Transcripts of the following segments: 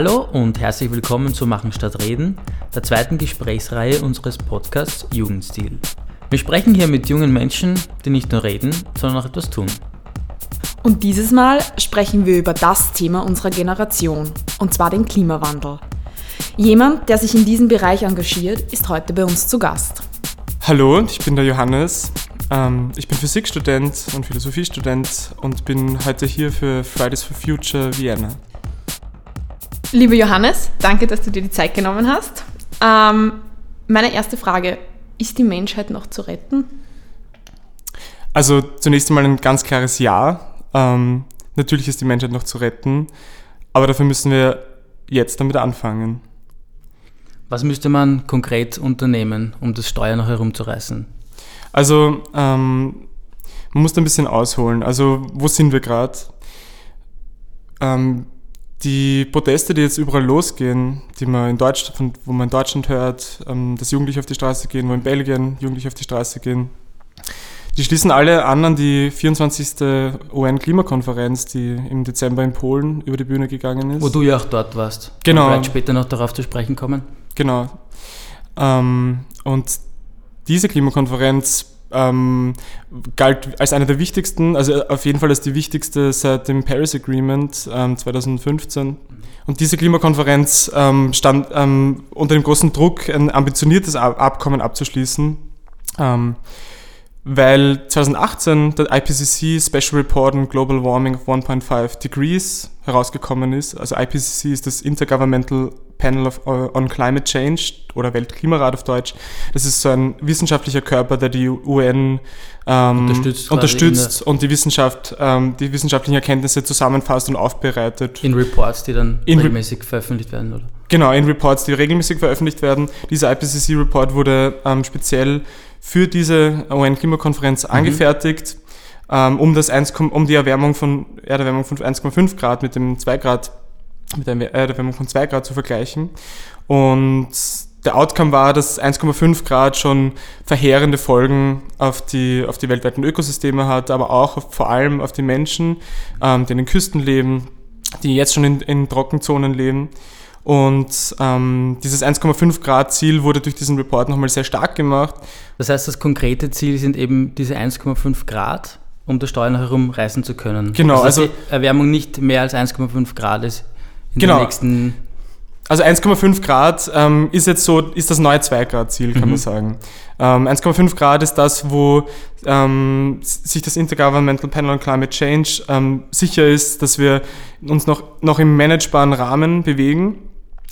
Hallo und herzlich willkommen zu Machen statt Reden, der zweiten Gesprächsreihe unseres Podcasts Jugendstil. Wir sprechen hier mit jungen Menschen, die nicht nur reden, sondern auch etwas tun. Und dieses Mal sprechen wir über das Thema unserer Generation, und zwar den Klimawandel. Jemand, der sich in diesem Bereich engagiert, ist heute bei uns zu Gast. Hallo, ich bin der Johannes. Ähm, ich bin Physikstudent und Philosophiestudent und bin heute hier für Fridays for Future Vienna. Lieber Johannes, danke, dass du dir die Zeit genommen hast. Ähm, meine erste Frage, ist die Menschheit noch zu retten? Also zunächst einmal ein ganz klares Ja. Ähm, natürlich ist die Menschheit noch zu retten, aber dafür müssen wir jetzt damit anfangen. Was müsste man konkret unternehmen, um das Steuer noch herumzureißen? Also ähm, man muss da ein bisschen ausholen. Also wo sind wir gerade? Ähm, die Proteste, die jetzt überall losgehen, die man in Deutschland, wo man in Deutschland hört, ähm, dass Jugendliche auf die Straße gehen, wo in Belgien Jugendliche auf die Straße gehen, die schließen alle an an die 24. UN-Klimakonferenz, die im Dezember in Polen über die Bühne gegangen ist. Wo du ja auch dort warst. Genau. Und vielleicht später noch darauf zu sprechen kommen. Genau. Ähm, und diese Klimakonferenz ähm, galt als eine der wichtigsten, also auf jeden Fall als die wichtigste seit dem Paris Agreement ähm, 2015. Und diese Klimakonferenz ähm, stand ähm, unter dem großen Druck, ein ambitioniertes Abkommen abzuschließen, ähm, weil 2018 der IPCC Special Report on Global Warming of 1.5 Degrees herausgekommen ist. Also IPCC ist das Intergovernmental Panel of, uh, on Climate Change oder Weltklimarat auf Deutsch. Das ist so ein wissenschaftlicher Körper, der die UN ähm, unterstützt, unterstützt und die Wissenschaft, ähm, die wissenschaftlichen Erkenntnisse zusammenfasst und aufbereitet. In Reports, die dann in regelmäßig veröffentlicht werden, oder? Genau, in Reports, die regelmäßig veröffentlicht werden. Dieser IPCC-Report wurde ähm, speziell für diese UN-Klimakonferenz mhm. angefertigt, ähm, um, das 1, um die Erwärmung von, Erderwärmung von 1,5 Grad mit dem 2 Grad mit der Erderwärmung von 2 Grad zu vergleichen. Und der Outcome war, dass 1,5 Grad schon verheerende Folgen auf die, auf die weltweiten Ökosysteme hat, aber auch auf, vor allem auf die Menschen, ähm, die in den Küsten leben, die jetzt schon in, in Trockenzonen leben. Und ähm, dieses 1,5 Grad Ziel wurde durch diesen Report nochmal sehr stark gemacht. Das heißt, das konkrete Ziel sind eben diese 1,5 Grad, um das Steuer herum reißen zu können. Genau, also, also die Erwärmung nicht mehr als 1,5 Grad ist in genau. den nächsten also 1,5 Grad ähm, ist jetzt so, ist das neue 2 Grad Ziel, kann mhm. man sagen. Ähm, 1,5 Grad ist das, wo ähm, sich das Intergovernmental Panel on Climate Change ähm, sicher ist, dass wir uns noch, noch im managebaren Rahmen bewegen.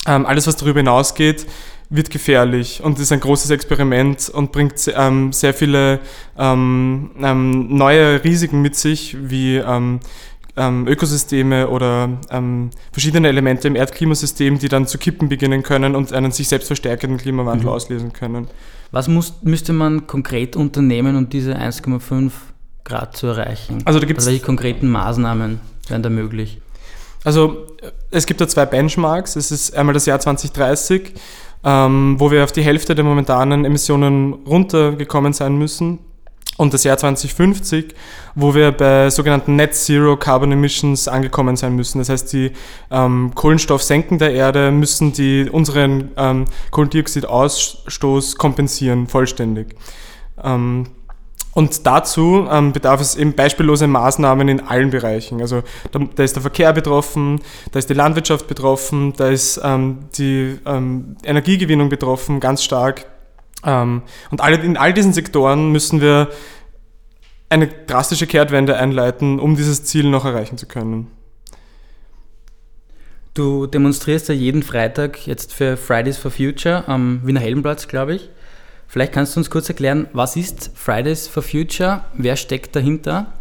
Ähm, alles, was darüber hinausgeht, wird gefährlich und ist ein großes Experiment und bringt ähm, sehr viele neue Risiken mit sich, wie ähm, Ökosysteme oder ähm, verschiedene Elemente im Erdklimasystem, die dann zu kippen beginnen können und einen sich selbst verstärkenden Klimawandel mhm. auslösen können. Was muss, müsste man konkret unternehmen, um diese 1,5 Grad zu erreichen? Also, da gibt's also welche konkreten Maßnahmen wären da möglich? Also es gibt da zwei Benchmarks. Es ist einmal das Jahr 2030, ähm, wo wir auf die Hälfte der momentanen Emissionen runtergekommen sein müssen und das Jahr 2050, wo wir bei sogenannten Net Zero Carbon Emissions angekommen sein müssen. Das heißt, die ähm, Kohlenstoffsenken der Erde müssen die, unseren ähm, Kohlendioxidausstoß kompensieren, vollständig. Ähm, und dazu ähm, bedarf es eben beispiellose Maßnahmen in allen Bereichen. Also da, da, ist der Verkehr betroffen, da ist die Landwirtschaft betroffen, da ist ähm, die ähm, Energiegewinnung betroffen, ganz stark ähm, und alle, in all diesen Sektoren müssen wir eine drastische Kehrtwende einleiten, um dieses Ziel noch erreichen zu können. Du demonstrierst ja jeden Freitag jetzt für Fridays for Future am Wiener Heldenplatz, glaube ich. Vielleicht kannst du uns kurz erklären, was ist Fridays for Future? Wer steckt dahinter?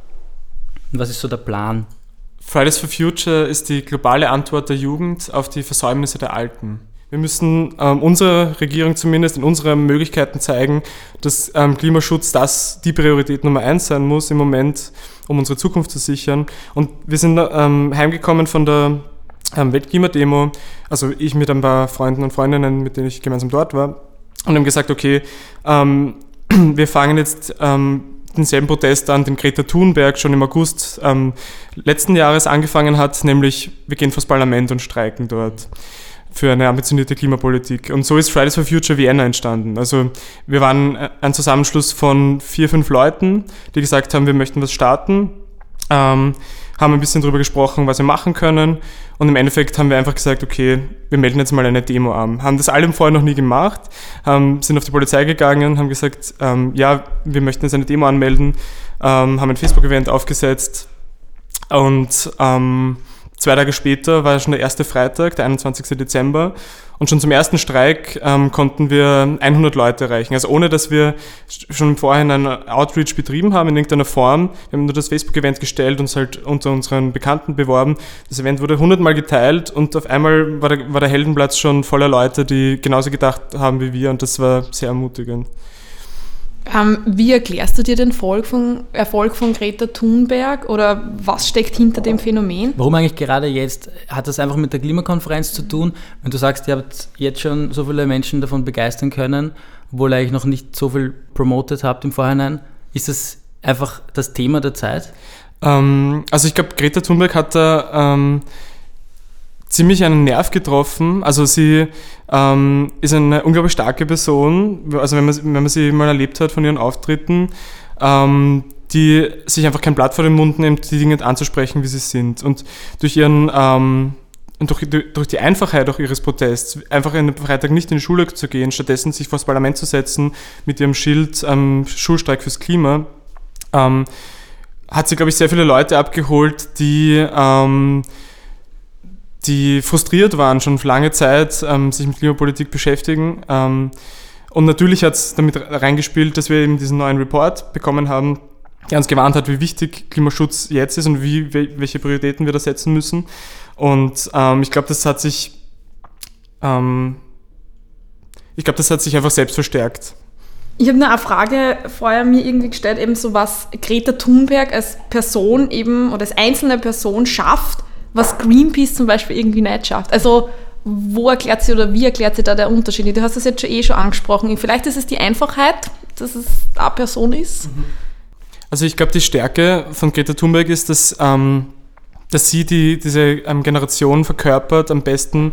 Und was ist so der Plan? Fridays for Future ist die globale Antwort der Jugend auf die Versäumnisse der Alten. Wir müssen ähm, unserer Regierung zumindest in unseren Möglichkeiten zeigen, dass ähm, Klimaschutz das die Priorität Nummer eins sein muss im Moment, um unsere Zukunft zu sichern. Und wir sind ähm, heimgekommen von der ähm, Weltklimademo, also ich mit ein paar Freunden und Freundinnen, mit denen ich gemeinsam dort war, und haben gesagt, okay, ähm, wir fangen jetzt ähm, denselben Protest an, den Greta Thunberg schon im August ähm, letzten Jahres angefangen hat, nämlich wir gehen vors Parlament und streiken dort für eine ambitionierte Klimapolitik. Und so ist Fridays for Future Vienna entstanden. Also wir waren ein Zusammenschluss von vier, fünf Leuten, die gesagt haben, wir möchten was starten, ähm, haben ein bisschen darüber gesprochen, was wir machen können. Und im Endeffekt haben wir einfach gesagt, okay, wir melden jetzt mal eine Demo an. Haben das alle vorher noch nie gemacht, haben, sind auf die Polizei gegangen, haben gesagt, ähm, ja, wir möchten jetzt eine Demo anmelden, ähm, haben ein Facebook-Event aufgesetzt und ähm, Zwei Tage später war schon der erste Freitag, der 21. Dezember. Und schon zum ersten Streik ähm, konnten wir 100 Leute erreichen. Also ohne, dass wir schon im Vorhinein Outreach betrieben haben in irgendeiner Form. Wir haben nur das Facebook-Event gestellt und halt unter unseren Bekannten beworben. Das Event wurde 100 Mal geteilt und auf einmal war der, war der Heldenplatz schon voller Leute, die genauso gedacht haben wie wir und das war sehr ermutigend. Ähm, wie erklärst du dir den Erfolg von, Erfolg von Greta Thunberg oder was steckt hinter dem Phänomen? Warum eigentlich gerade jetzt? Hat das einfach mit der Klimakonferenz zu tun? Wenn du sagst, ihr habt jetzt schon so viele Menschen davon begeistern können, obwohl ihr eigentlich noch nicht so viel promotet habt im Vorhinein, ist das einfach das Thema der Zeit? Ähm, also ich glaube, Greta Thunberg hat da ähm, ziemlich einen Nerv getroffen. Also sie ähm, ist eine unglaublich starke Person, also wenn man, wenn man sie mal erlebt hat von ihren Auftritten, ähm, die sich einfach kein Blatt vor den Mund nimmt, die Dinge anzusprechen, wie sie sind. Und durch ihren ähm, und durch, durch, die Einfachheit auch ihres Protests, einfach einen Freitag nicht in die Schule zu gehen, stattdessen sich vor das Parlament zu setzen mit ihrem Schild ähm, Schulstreik fürs Klima, ähm, hat sie, glaube ich, sehr viele Leute abgeholt, die ähm, die frustriert waren, schon für lange Zeit ähm, sich mit Klimapolitik beschäftigen. Ähm, und natürlich hat es damit reingespielt, dass wir eben diesen neuen Report bekommen haben, der uns gewarnt hat, wie wichtig Klimaschutz jetzt ist und wie, welche Prioritäten wir da setzen müssen. Und ähm, ich glaube, das hat sich, ähm, ich glaube, das hat sich einfach selbst verstärkt. Ich habe eine Frage vorher mir irgendwie gestellt, eben so was Greta Thunberg als Person eben oder als einzelne Person schafft, was Greenpeace zum Beispiel irgendwie nicht schafft. Also wo erklärt sie oder wie erklärt sie da der Unterschied? Du hast das jetzt schon eh schon angesprochen. Vielleicht ist es die Einfachheit, dass es eine Person ist. Mhm. Also ich glaube, die Stärke von Greta Thunberg ist, dass, ähm, dass sie die, diese ähm, Generation verkörpert am besten,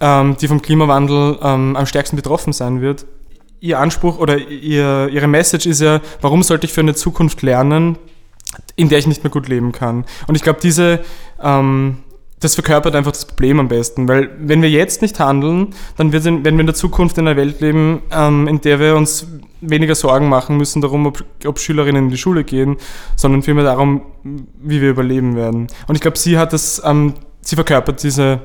ähm, die vom Klimawandel ähm, am stärksten betroffen sein wird. Ihr Anspruch oder ihr, ihre Message ist ja, warum sollte ich für eine Zukunft lernen, in der ich nicht mehr gut leben kann. Und ich glaube, diese, ähm, das verkörpert einfach das Problem am besten, weil wenn wir jetzt nicht handeln, dann werden wir in der Zukunft in einer Welt leben, ähm, in der wir uns weniger Sorgen machen müssen darum, ob, ob, Schülerinnen in die Schule gehen, sondern vielmehr darum, wie wir überleben werden. Und ich glaube, sie hat das, ähm, sie verkörpert diese,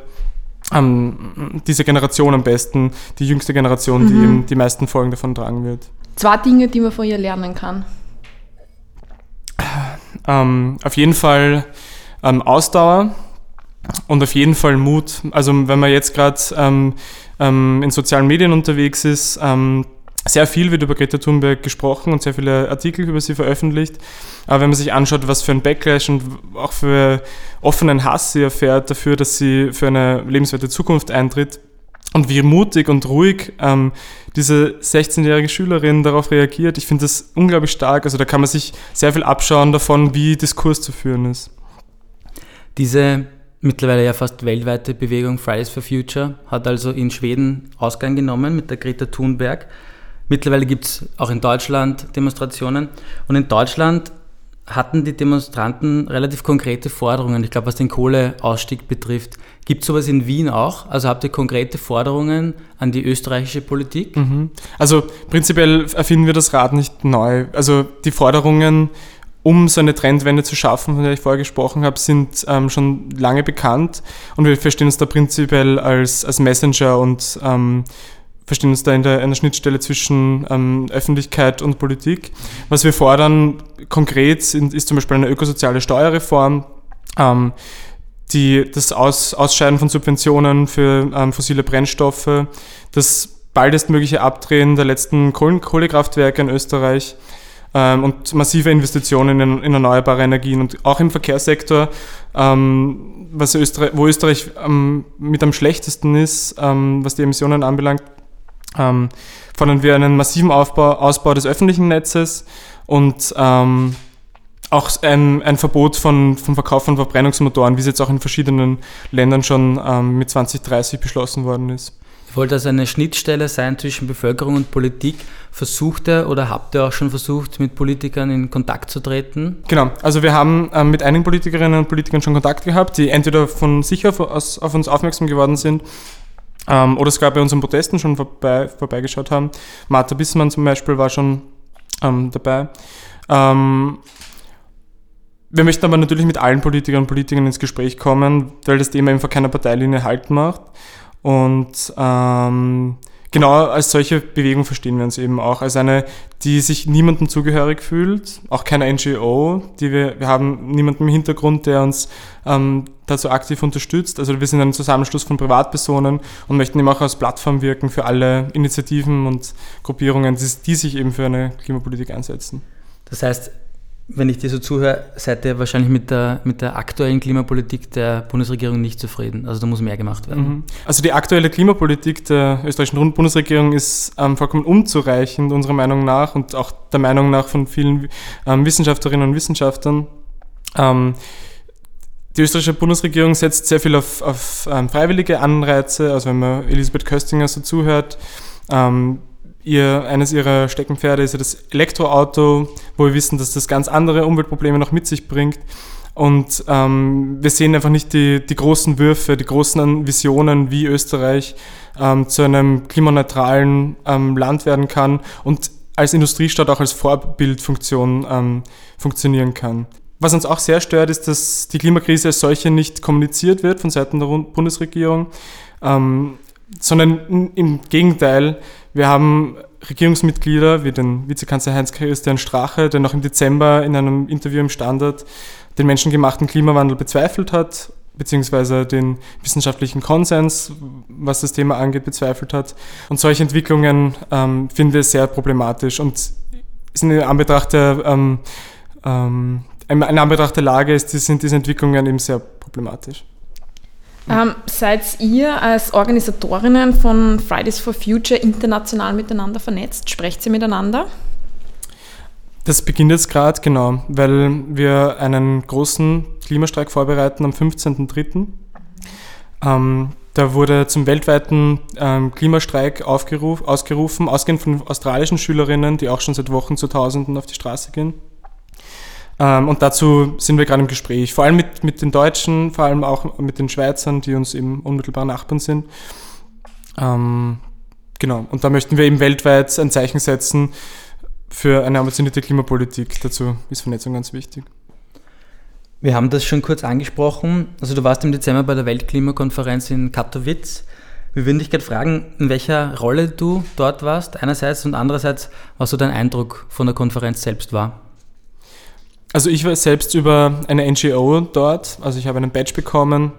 ähm, diese Generation am besten, die jüngste Generation, mhm. die eben die meisten Folgen davon tragen wird. Zwei Dinge, die man von ihr lernen kann. Ähm, auf jeden Fall ähm, Ausdauer und auf jeden Fall Mut. Also wenn man jetzt gerade ähm, ähm, in sozialen Medien unterwegs ist, ähm, sehr viel wird über Greta Thunberg gesprochen und sehr viele Artikel über sie veröffentlicht. Aber wenn man sich anschaut, was für ein Backlash und auch für offenen Hass sie erfährt dafür, dass sie für eine lebenswerte Zukunft eintritt, und wie mutig und ruhig ähm, diese 16-jährige Schülerin darauf reagiert, ich finde das unglaublich stark. Also da kann man sich sehr viel abschauen davon, wie Diskurs zu führen ist. Diese mittlerweile ja fast weltweite Bewegung Fridays for Future hat also in Schweden Ausgang genommen mit der Greta Thunberg. Mittlerweile gibt es auch in Deutschland Demonstrationen. Und in Deutschland hatten die Demonstranten relativ konkrete Forderungen. Ich glaube, was den Kohleausstieg betrifft. Gibt es sowas in Wien auch? Also habt ihr konkrete Forderungen an die österreichische Politik? Mhm. Also prinzipiell erfinden wir das Rad nicht neu. Also die Forderungen, um so eine Trendwende zu schaffen, von der ich vorher gesprochen habe, sind ähm, schon lange bekannt und wir verstehen uns da prinzipiell als, als Messenger und ähm, verstehen uns da in der, in der Schnittstelle zwischen ähm, Öffentlichkeit und Politik. Was wir fordern konkret sind, ist zum Beispiel eine ökosoziale Steuerreform, ähm, die, das Aus, Ausscheiden von Subventionen für ähm, fossile Brennstoffe, das baldestmögliche Abdrehen der letzten Kohlekraftwerke in Österreich ähm, und massive Investitionen in, in, erneuerbare Energien und auch im Verkehrssektor, ähm, was Österreich, wo Österreich ähm, mit am schlechtesten ist, ähm, was die Emissionen anbelangt, ähm, fordern wir einen massiven Aufbau, Ausbau des öffentlichen Netzes und auch ein, ein Verbot von, vom Verkauf von Verbrennungsmotoren, wie es jetzt auch in verschiedenen Ländern schon ähm, mit 2030 beschlossen worden ist. Ich wollte also eine Schnittstelle sein zwischen Bevölkerung und Politik. Versucht ihr oder habt ihr auch schon versucht, mit Politikern in Kontakt zu treten? Genau, also wir haben ähm, mit einigen Politikerinnen und Politikern schon Kontakt gehabt, die entweder von sich auf, aus, auf uns aufmerksam geworden sind ähm, oder sogar bei unseren Protesten schon vorbei, vorbeigeschaut haben. Martha Bismann zum Beispiel war schon ähm, dabei. Ähm, wir möchten aber natürlich mit allen Politikern und Politikern ins Gespräch kommen, weil das Thema vor keiner Parteilinie Halt macht. Und ähm, genau als solche Bewegung verstehen wir uns eben auch. Als eine, die sich niemandem zugehörig fühlt, auch keine NGO. Die wir, wir haben niemanden im Hintergrund, der uns ähm, dazu aktiv unterstützt. Also wir sind ein Zusammenschluss von Privatpersonen und möchten eben auch als Plattform wirken für alle Initiativen und Gruppierungen, die, die sich eben für eine Klimapolitik einsetzen. Das heißt, wenn ich dir so zuhöre, seid ihr wahrscheinlich mit der, mit der aktuellen Klimapolitik der Bundesregierung nicht zufrieden. Also da muss mehr gemacht werden. Mhm. Also die aktuelle Klimapolitik der österreichischen Bundesregierung ist ähm, vollkommen unzureichend, unserer Meinung nach, und auch der Meinung nach von vielen ähm, Wissenschaftlerinnen und Wissenschaftlern. Ähm, die österreichische Bundesregierung setzt sehr viel auf, auf ähm, freiwillige Anreize. Also wenn man Elisabeth Köstinger so zuhört, ähm, ihr, eines ihrer Steckenpferde ist ja das Elektroauto, wo wir wissen, dass das ganz andere Umweltprobleme noch mit sich bringt. Und ähm, wir sehen einfach nicht die, die großen Würfe, die großen Visionen, wie Österreich ähm, zu einem klimaneutralen ähm, Land werden kann und als Industriestadt auch als Vorbildfunktion ähm, funktionieren kann. Was uns auch sehr stört, ist, dass die Klimakrise als solche nicht kommuniziert wird von Seiten der Bundesregierung, ähm, sondern im Gegenteil, wir haben Regierungsmitglieder wie den Vizekanzler Heinz-Christian Strache, der noch im Dezember in einem Interview im Standard den menschengemachten Klimawandel bezweifelt hat, beziehungsweise den wissenschaftlichen Konsens, was das Thema angeht, bezweifelt hat. Und solche Entwicklungen ähm, finden wir sehr problematisch und in Anbetracht der, ähm, ähm, in Anbetracht der Lage ist, sind diese Entwicklungen eben sehr problematisch. Ähm, seid ihr als Organisatorinnen von Fridays for Future international miteinander vernetzt? Sprecht ihr miteinander? Das beginnt jetzt gerade, genau, weil wir einen großen Klimastreik vorbereiten am 15.03. Ähm, da wurde zum weltweiten ähm, Klimastreik ausgerufen, ausgehend von australischen Schülerinnen, die auch schon seit Wochen zu Tausenden auf die Straße gehen. Ähm, und dazu sind wir gerade im Gespräch, vor allem mit, mit den Deutschen, vor allem auch mit den Schweizern, die uns eben unmittelbar Nachbarn sind. Ähm, genau, und da möchten wir eben weltweit ein Zeichen setzen für eine ambitionierte Klimapolitik. Dazu ist Vernetzung ganz wichtig. Wir haben das schon kurz angesprochen. Also du warst im Dezember bei der Weltklimakonferenz in Katowice. Wir würden dich gerade fragen, in welcher Rolle du dort warst, einerseits und andererseits, was so dein Eindruck von der Konferenz selbst war. Also ich war selbst über eine NGO dort, also ich habe einen Badge bekommen,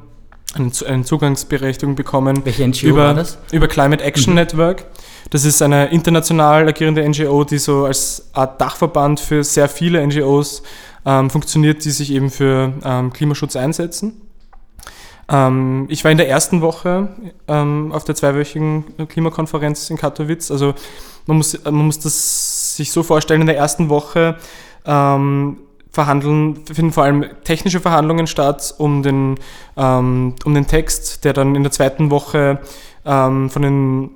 eine Zugangsberechtigung bekommen. Welche NGO über, war das? Über Climate Action mhm. Network. Das ist eine international agierende NGO, die so als Art Dachverband für sehr viele NGOs ähm, funktioniert, die sich eben für ähm, Klimaschutz einsetzen. Ähm, ich war in der ersten Woche ähm, auf der zweiwöchigen Klimakonferenz in Katowice. Also man muss, man muss das sich so vorstellen, in der ersten Woche ähm, verhandeln, finden vor allem technische Verhandlungen statt um den, ähm, um den Text, der dann in der zweiten Woche ähm, von den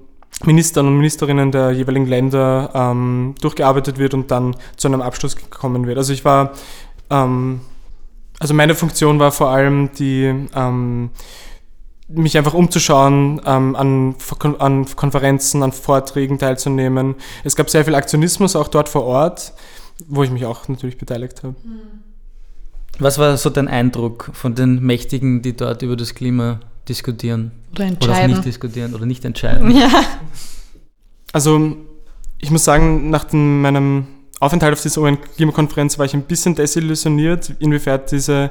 Ministern und Ministerinnen der jeweiligen Länder ähm, durchgearbeitet wird und dann zu einem Abschluss gekommen wird. Also ich war, ähm, also meine Funktion war vor allem die, ähm, mich einfach umzuschauen, ähm, an, an Konferenzen, an Vorträgen teilzunehmen. Es gab sehr viel Aktionismus auch dort vor Ort wo ich mich auch natürlich beteiligt habe. Was war so dein Eindruck von den Mächtigen, die dort über das Klima diskutieren? Oder entscheiden. Oder nicht diskutieren oder nicht entscheiden? Ja. Also, ich muss sagen, nach den, meinem Aufenthalt auf dieser UN-Klimakonferenz war ich ein bisschen desillusioniert, inwiefern diese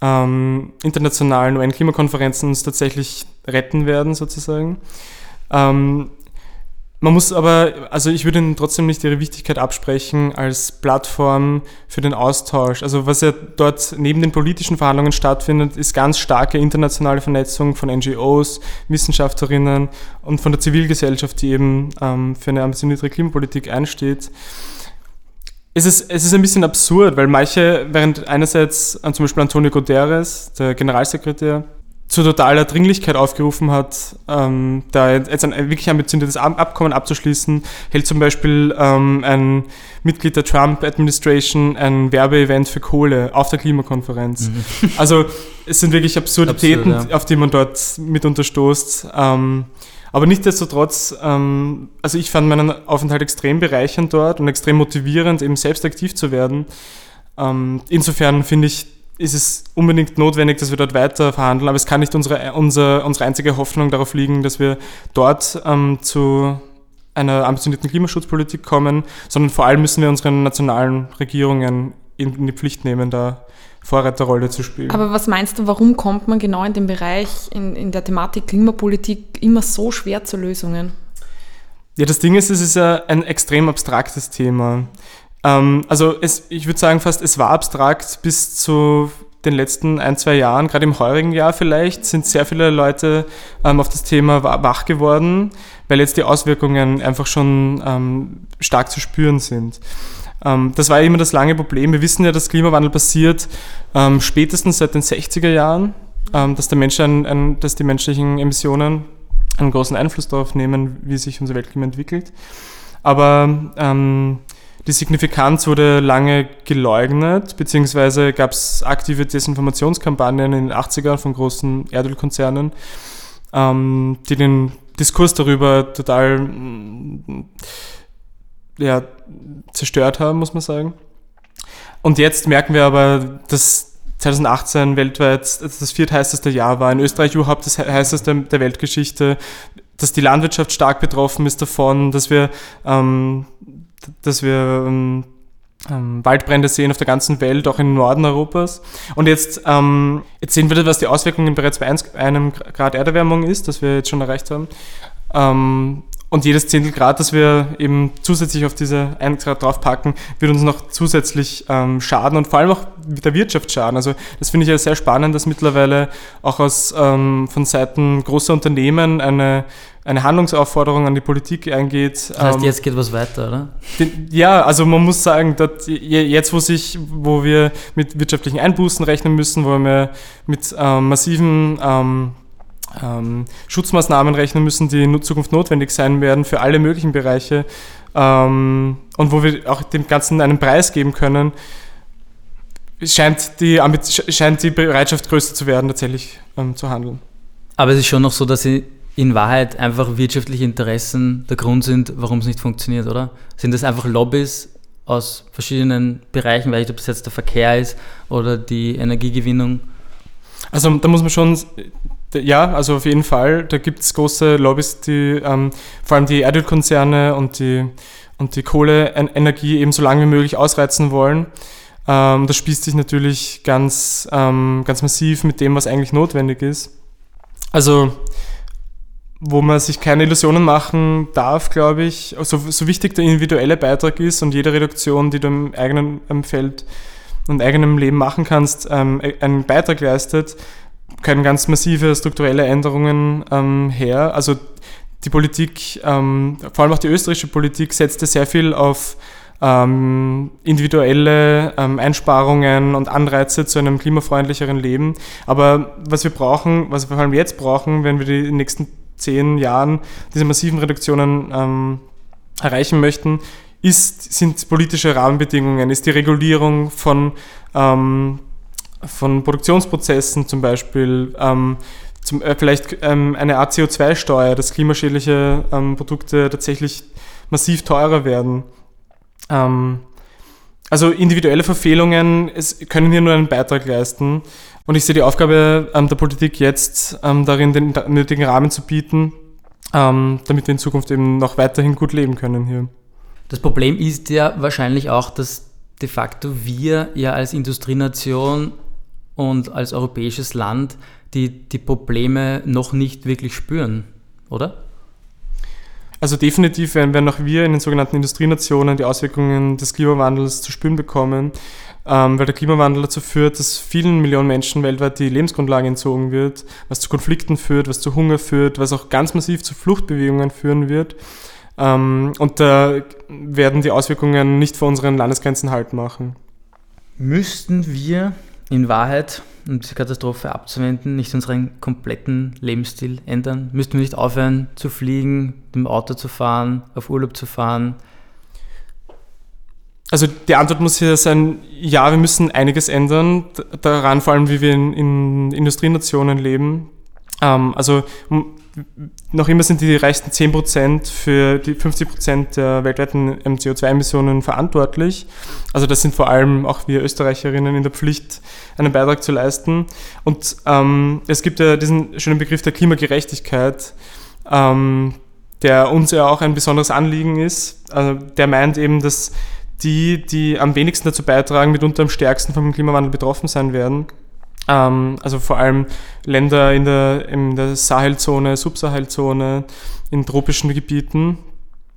ähm, internationalen UN-Klimakonferenzen uns tatsächlich retten werden, sozusagen. Ähm, man muss aber, also ich würde Ihnen trotzdem nicht Ihre Wichtigkeit absprechen als Plattform für den Austausch. Also was ja dort neben den politischen Verhandlungen stattfindet, ist ganz starke internationale Vernetzung von NGOs, Wissenschaftlerinnen und von der Zivilgesellschaft, die eben ähm, für eine ambitionierte Klimapolitik einsteht. es ist, es ist ein bisschen absurd, weil manche, während einerseits zum Beispiel Antonio Guterres, der Generalsekretär, zu totaler Dringlichkeit aufgerufen hat, ähm, da jetzt ein wirklich ambitioniertes Abkommen abzuschließen, hält zum Beispiel ähm, ein Mitglied der Trump-Administration ein Werbeevent für Kohle auf der Klimakonferenz. Mhm. Also es sind wirklich Absurditäten, Absurd, ja. auf die man dort mit unterstoßt. Ähm, aber nichtsdestotrotz, ähm, also ich fand meinen Aufenthalt extrem bereichernd dort und extrem motivierend, eben selbst aktiv zu werden. Ähm, insofern finde ich, ist es unbedingt notwendig, dass wir dort weiter verhandeln, aber es kann nicht unsere, unsere, unsere einzige Hoffnung darauf liegen, dass wir dort ähm, zu einer ambitionierten Klimaschutzpolitik kommen, sondern vor allem müssen wir unsere nationalen Regierungen in, in die Pflicht nehmen, da Vorreiterrolle zu spielen. Aber was meinst du, warum kommt man genau in dem Bereich, in, in der Thematik Klimapolitik immer so schwer zu Lösungen? Ja, das Ding ist, es ist ja ein extrem abstraktes Thema. Ähm, also es, ich würde sagen fast, es war abstrakt bis zu den letzten ein, zwei Jahren, gerade im heurigen Jahr vielleicht, sind sehr viele Leute ähm, auf das Thema wach geworden, weil jetzt die Auswirkungen einfach schon ähm, stark zu spüren sind. Ähm, das war immer das lange Problem. Wir wissen ja, dass Klimawandel passiert ähm, spätestens seit den 60er Jahren, ähm, dass, der Mensch ein, ein, dass die menschlichen Emissionen einen großen Einfluss darauf nehmen, wie sich unser Weltklima entwickelt. Aber ähm, die Signifikanz wurde lange geleugnet, beziehungsweise gab es aktive Desinformationskampagnen in den 80ern von großen Erdölkonzernen, ähm, die den Diskurs darüber total ja, zerstört haben, muss man sagen. Und jetzt merken wir aber, dass 2018 weltweit das viertheißeste Jahr war, in Österreich überhaupt das heißeste der Weltgeschichte, dass die Landwirtschaft stark betroffen ist davon, dass wir, ähm, dass wir ähm, ähm, Waldbrände sehen auf der ganzen Welt, auch im Norden Europas. Und jetzt, ähm, jetzt sehen wir, was die Auswirkungen bereits bei einem Grad Erderwärmung ist, das wir jetzt schon erreicht haben. Ähm, und jedes Zehntel Grad, das wir eben zusätzlich auf diese 1 Grad draufpacken, wird uns noch zusätzlich ähm, schaden und vor allem auch der Wirtschaft schaden. Also das finde ich ja sehr spannend, dass mittlerweile auch aus, ähm, von Seiten großer Unternehmen eine, eine Handlungsaufforderung an die Politik eingeht. Das heißt, ähm, jetzt geht was weiter, oder? Den, ja, also man muss sagen, dass jetzt, wo, sich, wo wir mit wirtschaftlichen Einbußen rechnen müssen, wo wir mit ähm, massiven ähm, Schutzmaßnahmen rechnen müssen, die in Zukunft notwendig sein werden für alle möglichen Bereiche ähm, und wo wir auch dem Ganzen einen Preis geben können, scheint die, scheint die Bereitschaft größer zu werden, tatsächlich ähm, zu handeln. Aber es ist schon noch so, dass sie in Wahrheit einfach wirtschaftliche Interessen der Grund sind, warum es nicht funktioniert, oder? Sind das einfach Lobbys aus verschiedenen Bereichen, weil ich ob es jetzt der Verkehr ist oder die Energiegewinnung? Also da muss man schon ja, also auf jeden Fall. Da gibt es große Lobbys, die ähm, vor allem die Erdölkonzerne und die, und die Kohleenergie eben so lange wie möglich ausreizen wollen. Ähm, das spießt sich natürlich ganz, ähm, ganz massiv mit dem, was eigentlich notwendig ist. Also, wo man sich keine Illusionen machen darf, glaube ich, so, so wichtig der individuelle Beitrag ist und jede Reduktion, die du im eigenen Feld und eigenem Leben machen kannst, ähm, einen Beitrag leistet, können ganz massive strukturelle Änderungen ähm, her. Also die Politik, ähm, vor allem auch die österreichische Politik, setzte sehr viel auf ähm, individuelle ähm, Einsparungen und Anreize zu einem klimafreundlicheren Leben. Aber was wir brauchen, was wir vor allem jetzt brauchen, wenn wir die nächsten zehn Jahren diese massiven Reduktionen ähm, erreichen möchten, ist, sind politische Rahmenbedingungen, ist die Regulierung von ähm, von Produktionsprozessen zum Beispiel, ähm, zum, äh, vielleicht ähm, eine Art CO2-Steuer, dass klimaschädliche ähm, Produkte tatsächlich massiv teurer werden. Ähm, also individuelle Verfehlungen können hier nur einen Beitrag leisten. Und ich sehe die Aufgabe ähm, der Politik jetzt ähm, darin, den nötigen Rahmen zu bieten, damit wir in Zukunft eben noch weiterhin gut leben können hier. Das Problem ist ja wahrscheinlich auch, dass de facto wir ja als Industrienation und als europäisches Land die die Probleme noch nicht wirklich spüren, oder? Also definitiv werden, werden auch wir in den sogenannten Industrienationen die Auswirkungen des Klimawandels zu spüren bekommen, ähm, weil der Klimawandel dazu führt, dass vielen Millionen Menschen weltweit die Lebensgrundlage entzogen wird, was zu Konflikten führt, was zu Hunger führt, was auch ganz massiv zu Fluchtbewegungen führen wird. Ähm, und da werden die Auswirkungen nicht vor unseren Landesgrenzen halt machen. Müssten wir in Wahrheit, um diese Katastrophe abzuwenden, nicht unseren kompletten Lebensstil ändern? Müssten wir nicht aufhören zu fliegen, mit dem Auto zu fahren, auf Urlaub zu fahren? Also die Antwort muss hier sein, ja, wir müssen einiges ändern, daran vor allem, wie wir in, in Industrienationen leben. Ähm, also noch immer sind die reichsten 10% für die 50% der weltweiten ähm, CO2-Emissionen verantwortlich. Also das sind vor allem auch wir Österreicherinnen in der Pflicht, einen Beitrag zu leisten. Und ähm, es gibt ja diesen schönen Begriff der Klimagerechtigkeit, ähm, der uns ja auch ein besonderes Anliegen ist. Also der meint eben, dass die, die am wenigsten dazu beitragen, mitunter am stärksten vom Klimawandel betroffen sein werden. Ähm, also vor allem Länder in der, in der Sahelzone, Subsahelzone, in tropischen Gebieten,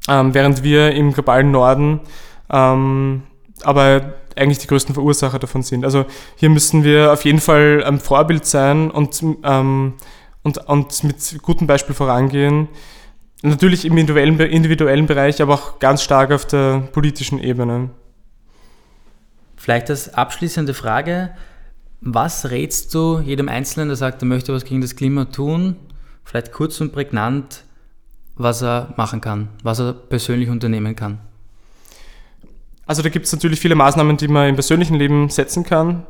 ähm, während wir im globalen Norden ähm, aber eigentlich die größten Verursacher davon sind. Also hier müssen wir auf jeden Fall ein Vorbild sein und, ähm, und, und mit gutem Beispiel vorangehen. Natürlich im individuellen, individuellen Bereich, aber auch ganz stark auf der politischen Ebene. Vielleicht als abschließende Frage. Was rätst du jedem Einzelnen, der sagt, er möchte was gegen das Klima tun, vielleicht kurz und prägnant, was er machen kann, was er persönlich unternehmen kann? Also da gibt es natürlich viele Maßnahmen, die man im persönlichen Leben setzen kann.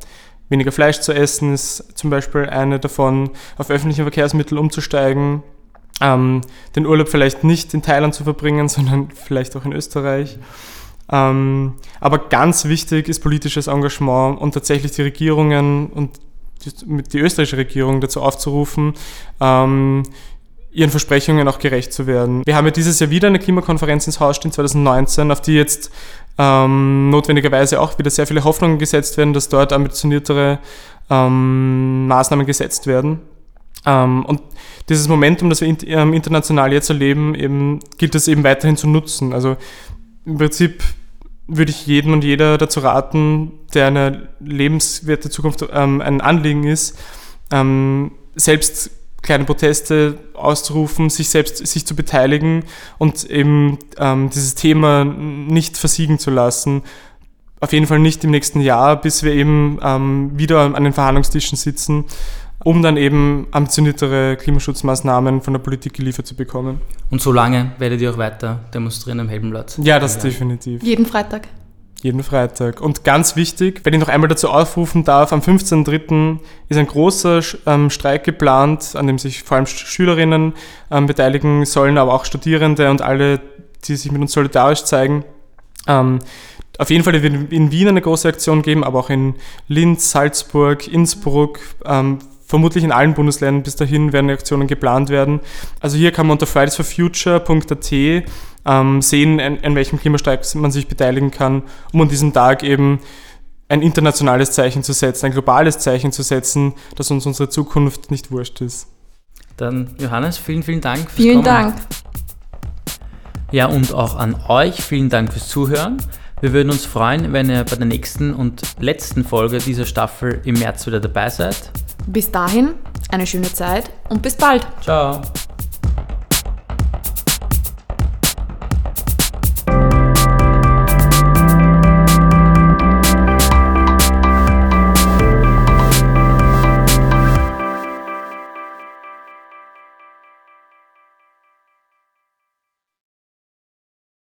Weniger Fleisch zu essen ist zum Beispiel eine davon, auf öffentliche Verkehrsmittel umzusteigen, ähm, den Urlaub vielleicht nicht in Thailand zu verbringen, sondern vielleicht auch in Österreich. Ähm, aber ganz wichtig ist politisches Engagement und tatsächlich die Regierungen und die, die österreichische Regierung dazu aufzurufen, ähm, ihren Versprechungen auch gerecht zu werden. Wir haben ja dieses Jahr wieder eine Klimakonferenz ins Haus stehen, 2019, auf die jetzt ähm, notwendigerweise auch wieder sehr viele Hoffnungen gesetzt werden, dass dort ambitioniertere ähm, Maßnahmen gesetzt werden. Ähm, und dieses Momentum, das wir ähm, international jetzt erleben, eben, gilt es eben weiterhin zu nutzen. Also im Prinzip würde ich jedem und jeder dazu raten, der eine lebenswerte Zukunft ähm, ein Anliegen ist, ähm, selbst kleine Proteste auszurufen, sich selbst sich zu beteiligen und eben ähm, dieses Thema nicht versiegen zu lassen. Auf jeden Fall nicht im nächsten Jahr, bis wir eben ähm, wieder an den Verhandlungstischen sitzen um dann eben ambitioniertere Klimaschutzmaßnahmen von der Politik geliefert zu bekommen. Und so lange werdet ihr auch weiter demonstrieren am Heldenplatz? Ja, das ja. definitiv. Jeden Freitag. Jeden Freitag. Und ganz wichtig, wenn ich noch einmal dazu aufrufen darf, am 15.03. ist ein großer ähm, Streik geplant, an dem sich vor allem Schülerinnen ähm, beteiligen sollen, aber auch Studierende und alle, die sich mit uns solidarisch zeigen. Ähm, auf jeden Fall wird in Wien eine große Aktion geben, aber auch in Linz, Salzburg, Innsbruck, ähm, vermutlich in allen Bundesländern bis dahin werden Aktionen geplant werden. Also hier kann man unter fridaysforfuture.at ähm, sehen, an, an welchem Klimastreik man sich beteiligen kann, um an diesem Tag eben ein internationales Zeichen zu setzen, ein globales Zeichen zu setzen, dass uns unsere Zukunft nicht wurscht ist. Dann Johannes, vielen, vielen Dank fürs Vielen Kommen. Dank. Ja, und auch an euch vielen Dank fürs Zuhören. Wir würden uns freuen, wenn ihr bei der nächsten und letzten Folge dieser Staffel im März wieder dabei seid. Bis dahin eine schöne Zeit und bis bald. Ciao.